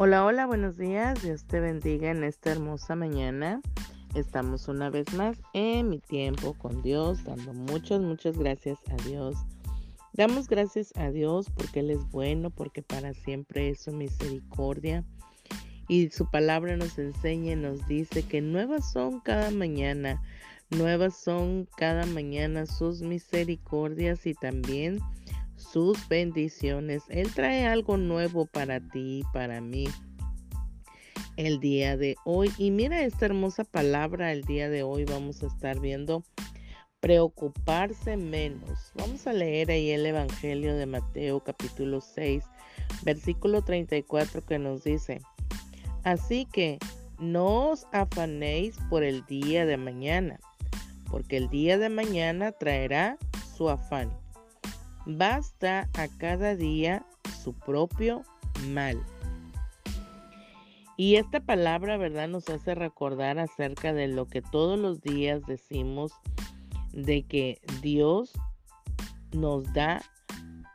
Hola, hola, buenos días. Dios te bendiga en esta hermosa mañana. Estamos una vez más en mi tiempo con Dios, dando muchas, muchas gracias a Dios. Damos gracias a Dios porque Él es bueno, porque para siempre es su misericordia. Y su palabra nos enseña y nos dice que nuevas son cada mañana, nuevas son cada mañana sus misericordias y también sus bendiciones. Él trae algo nuevo para ti y para mí el día de hoy. Y mira esta hermosa palabra el día de hoy. Vamos a estar viendo preocuparse menos. Vamos a leer ahí el Evangelio de Mateo capítulo 6, versículo 34 que nos dice, así que no os afanéis por el día de mañana, porque el día de mañana traerá su afán. Basta a cada día su propio mal. Y esta palabra, ¿verdad? Nos hace recordar acerca de lo que todos los días decimos, de que Dios nos da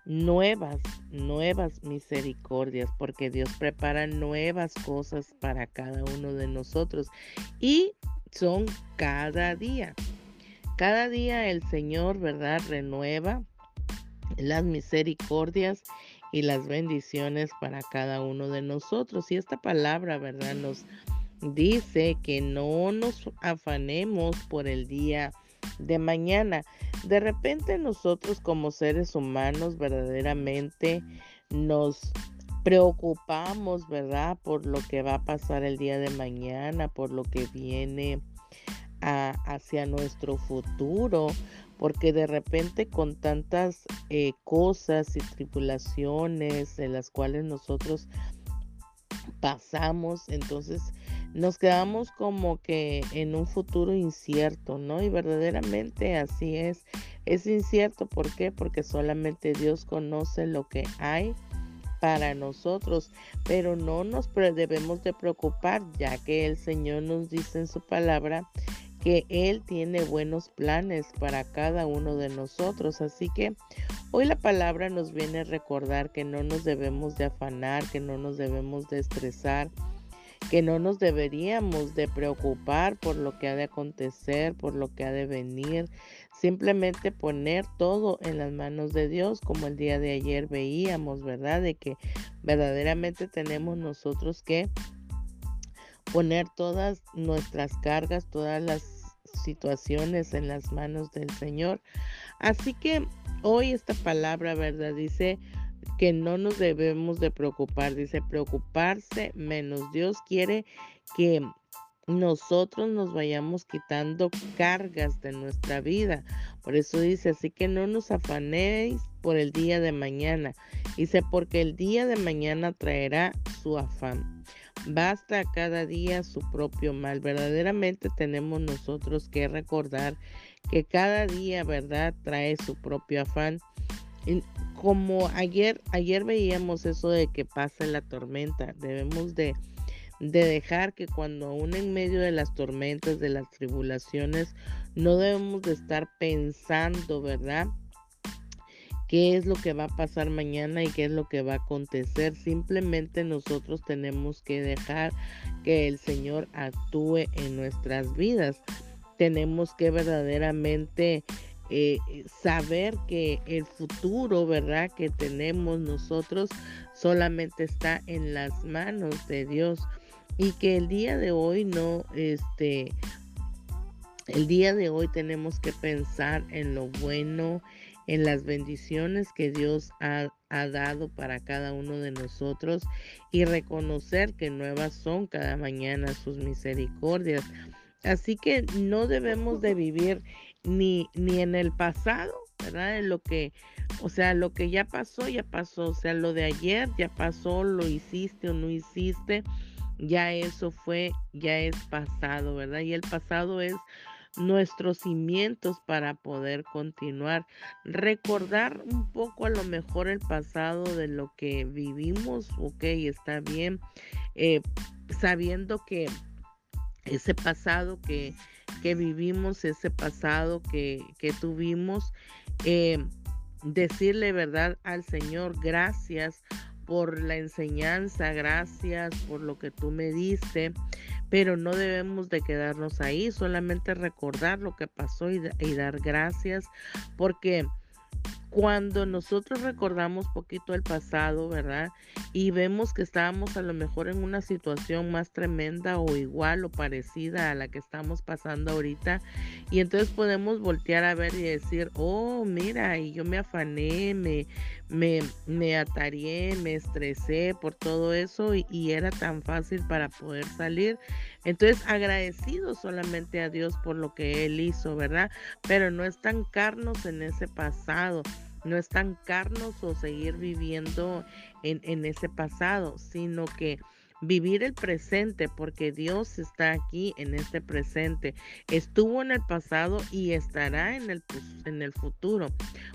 nuevas, nuevas misericordias, porque Dios prepara nuevas cosas para cada uno de nosotros. Y son cada día. Cada día el Señor, ¿verdad? Renueva las misericordias y las bendiciones para cada uno de nosotros. Y esta palabra, ¿verdad? Nos dice que no nos afanemos por el día de mañana. De repente nosotros como seres humanos verdaderamente nos preocupamos, ¿verdad? Por lo que va a pasar el día de mañana, por lo que viene hacia nuestro futuro, porque de repente con tantas eh, cosas y tripulaciones en las cuales nosotros pasamos, entonces nos quedamos como que en un futuro incierto, ¿no? Y verdaderamente así es. Es incierto, ¿por qué? Porque solamente Dios conoce lo que hay para nosotros, pero no nos debemos de preocupar, ya que el Señor nos dice en su palabra que Él tiene buenos planes para cada uno de nosotros. Así que hoy la palabra nos viene a recordar que no nos debemos de afanar, que no nos debemos de estresar, que no nos deberíamos de preocupar por lo que ha de acontecer, por lo que ha de venir. Simplemente poner todo en las manos de Dios, como el día de ayer veíamos, ¿verdad? De que verdaderamente tenemos nosotros que poner todas nuestras cargas, todas las situaciones en las manos del Señor. Así que hoy esta palabra, ¿verdad? Dice que no nos debemos de preocupar, dice preocuparse menos. Dios quiere que nosotros nos vayamos quitando cargas de nuestra vida. Por eso dice, así que no nos afanéis por el día de mañana. Dice, porque el día de mañana traerá su afán. Basta cada día su propio mal. Verdaderamente tenemos nosotros que recordar que cada día, ¿verdad?, trae su propio afán. Como ayer, ayer veíamos eso de que pasa la tormenta, debemos de, de dejar que cuando aún en medio de las tormentas, de las tribulaciones, no debemos de estar pensando, ¿verdad? Qué es lo que va a pasar mañana y qué es lo que va a acontecer. Simplemente nosotros tenemos que dejar que el Señor actúe en nuestras vidas. Tenemos que verdaderamente eh, saber que el futuro, ¿verdad? Que tenemos nosotros solamente está en las manos de Dios y que el día de hoy no, este, el día de hoy tenemos que pensar en lo bueno, en las bendiciones que Dios ha, dado para cada uno de nosotros y reconocer que nuevas son cada mañana sus misericordias. Así que no debemos de vivir ni, ni en el pasado, ¿verdad? En lo que, o sea, lo que ya pasó, ya pasó. O sea, lo de ayer ya pasó, lo hiciste o no hiciste, ya eso fue, ya es pasado, ¿verdad? Y el pasado es nuestros cimientos para poder continuar. Recordar un poco a lo mejor el pasado de lo que vivimos, ok, está bien, eh, sabiendo que ese pasado que, que, vivimos, ese pasado que, que tuvimos, eh, decirle verdad al Señor, gracias por la enseñanza, gracias por lo que tú me diste, pero no debemos de quedarnos ahí, solamente recordar lo que pasó y, dar gracias, porque cuando nosotros recordamos poquito el pasado, ¿verdad? Y vemos que estábamos a lo mejor en una situación más tremenda o igual o parecida a la que estamos pasando ahorita. Y entonces podemos voltear a ver y decir, oh, mira, y yo me afané, me, me, me me estresé por todo eso y, y era tan fácil para poder salir. Entonces, agradecido solamente a Dios por lo que Él hizo, ¿verdad? Pero no estancarnos en ese pasado, no estancarnos o seguir viviendo en, en ese pasado, sino que vivir el presente porque Dios está aquí en este presente. Estuvo en el pasado y estará en el, en el futuro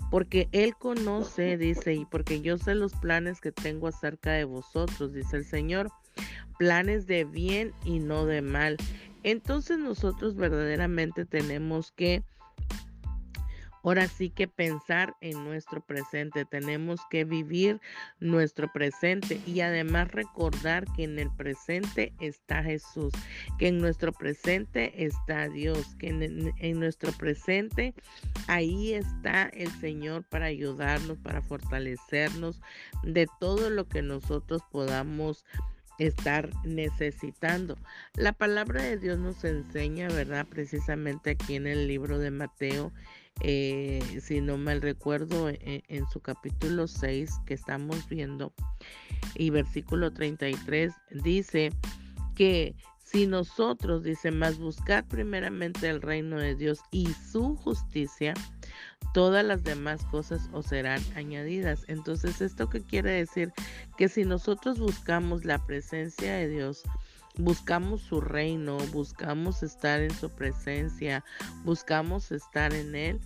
porque Él conoce, dice, y porque yo sé los planes que tengo acerca de vosotros, dice el Señor planes de bien y no de mal. Entonces nosotros verdaderamente tenemos que Ahora sí que pensar en nuestro presente, tenemos que vivir nuestro presente y además recordar que en el presente está Jesús, que en nuestro presente está Dios, que en, nuestro presente ahí está el Señor para ayudarnos, para fortalecernos de todo lo que nosotros podamos estar necesitando. La palabra de Dios nos enseña, ¿verdad? Precisamente aquí en el libro de Mateo, eh, si no mal recuerdo, en, en, su capítulo 6 que estamos viendo y versículo 33 dice que si nosotros, dice, más buscar primeramente el reino de Dios y su justicia, todas las demás cosas os serán añadidas. Entonces, ¿esto qué quiere decir? Que si nosotros buscamos la presencia de Dios, buscamos su reino, buscamos estar en su presencia, buscamos estar en Él,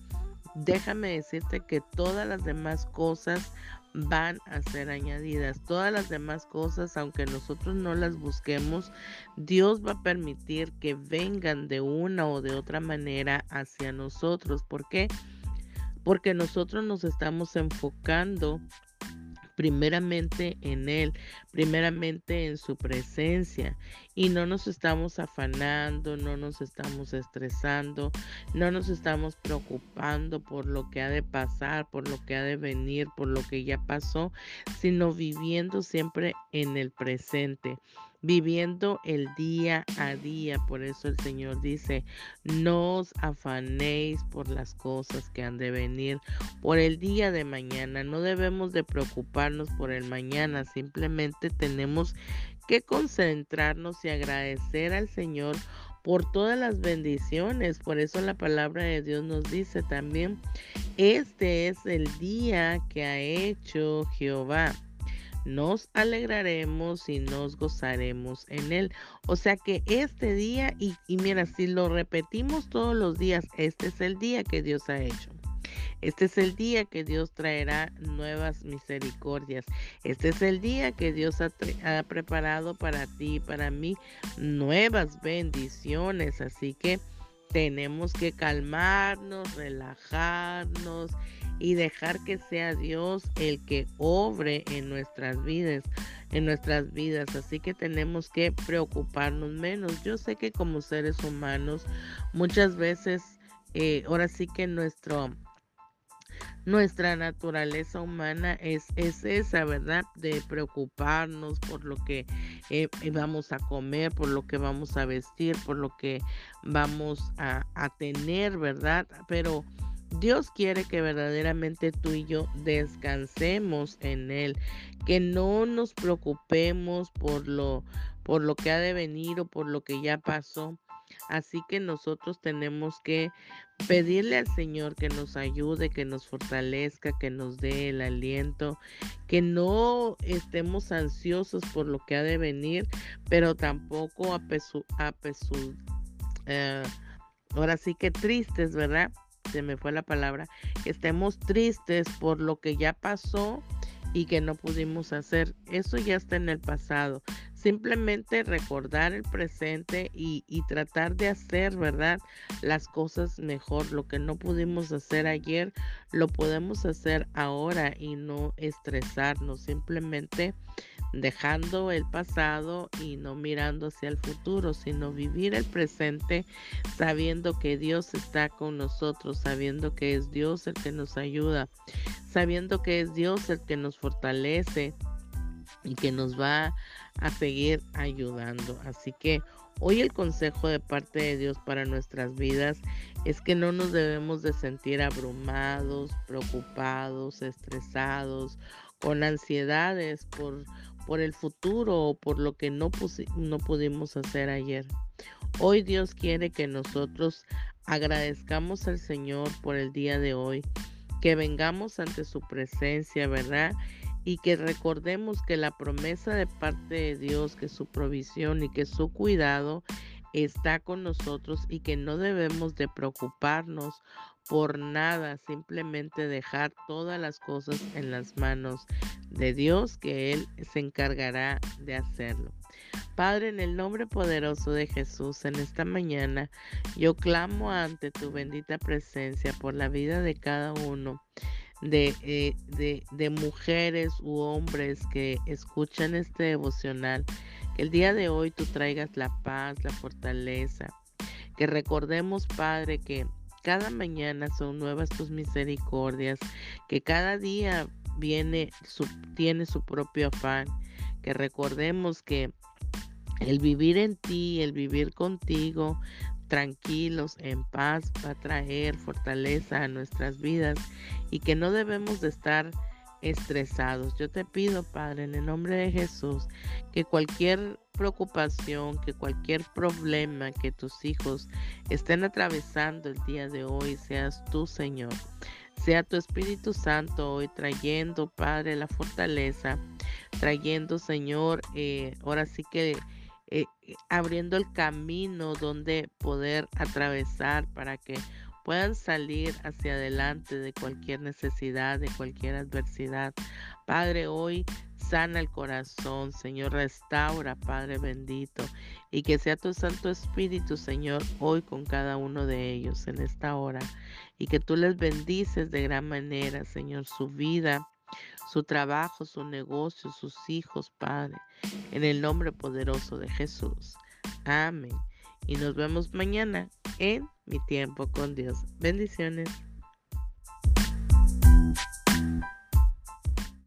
déjame decirte que todas las demás cosas van a ser añadidas. Todas las demás cosas, aunque nosotros no las busquemos, Dios va a permitir que vengan de una o de otra manera hacia nosotros. ¿Por qué? Porque nosotros nos estamos enfocando primeramente en Él, primeramente en su presencia. Y no nos estamos afanando, no nos estamos estresando, no nos estamos preocupando por lo que ha de pasar, por lo que ha de venir, por lo que ya pasó, sino viviendo siempre en el presente viviendo el día a día. Por eso el Señor dice, no os afanéis por las cosas que han de venir, por el día de mañana. No debemos de preocuparnos por el mañana, simplemente tenemos que concentrarnos y agradecer al Señor por todas las bendiciones. Por eso la palabra de Dios nos dice también, este es el día que ha hecho Jehová nos alegraremos y nos gozaremos en él. O sea que este día, y, mira, si lo repetimos todos los días, este es el día que Dios ha hecho. Este es el día que Dios traerá nuevas misericordias. Este es el día que Dios ha, ha, preparado para ti y para mí nuevas bendiciones. Así que tenemos que calmarnos, relajarnos y dejar que sea Dios el que obre en nuestras vidas, en nuestras vidas. Así que tenemos que preocuparnos menos. Yo sé que como seres humanos muchas veces, eh, ahora sí que nuestro nuestra naturaleza humana es, es, esa, ¿verdad? De preocuparnos por lo que eh, vamos a comer, por lo que vamos a vestir, por lo que vamos a tener, ¿verdad? Pero Dios quiere que verdaderamente tú y yo descansemos en Él, que no nos preocupemos por lo, por lo que ha de venir o por lo que ya pasó. Así que nosotros tenemos que pedirle al Señor que nos ayude, que nos fortalezca, que nos dé el aliento, que no estemos ansiosos por lo que ha de venir, pero tampoco apesu, apesu eh, ahora sí que tristes, ¿verdad? Se me fue la palabra, que estemos tristes por lo que ya pasó y que no pudimos hacer. Eso ya está en el pasado. simplemente recordar el presente y, y, tratar de hacer, ¿verdad? Las cosas mejor. Lo que no pudimos hacer ayer, lo podemos hacer ahora y no estresarnos, simplemente dejando el pasado y no mirando hacia el futuro, sino vivir el presente sabiendo que Dios está con nosotros, sabiendo que es Dios el que nos ayuda, sabiendo que es Dios el que nos fortalece y que nos va a seguir ayudando. Así que hoy el consejo de parte de Dios para nuestras vidas es que no nos debemos de sentir abrumados, preocupados, estresados, con ansiedades por, por el futuro o por lo que no, no pudimos hacer ayer. Hoy Dios quiere que nosotros agradezcamos al Señor por el día de hoy, que vengamos ante su presencia, ¿verdad? y que recordemos que la promesa de parte de Dios, que su provisión y que su cuidado está con nosotros y que no debemos de preocuparnos por nada, simplemente dejar todas las cosas en las manos de Dios, que Él se encargará de hacerlo. Padre, en el nombre poderoso de Jesús, en esta mañana, yo clamo ante tu bendita presencia por la vida de cada uno eh, de, de, mujeres u hombres que escuchan este devocional. Que el día de hoy tú traigas la paz, la fortaleza. Que recordemos, Padre, que cada mañana son nuevas tus misericordias. Que cada día viene tiene su propio afán. Que recordemos que el vivir en ti, el vivir contigo, tranquilos, en paz, va a traer fortaleza a nuestras vidas y que no debemos de estar estresados. Yo te pido, Padre, en el nombre de Jesús, que cualquier preocupación, que cualquier problema que tus hijos estén atravesando el día de hoy, seas tú, Señor. Sea tu Espíritu Santo hoy trayendo, Padre, la fortaleza, trayendo, Señor, eh, ahora sí que eh, eh, abriendo el camino donde poder atravesar para que puedan salir hacia adelante de cualquier necesidad, de cualquier adversidad. Padre, hoy sana el corazón, Señor, restaura, Padre bendito, y que sea tu Santo Espíritu, Señor, hoy con cada uno de ellos en esta hora, y que tú les bendices de gran manera, Señor, su vida, su trabajo, su negocio, sus hijos, Padre, en el nombre poderoso de Jesús. Amén. Y nos vemos mañana en mi tiempo con Dios. Bendiciones.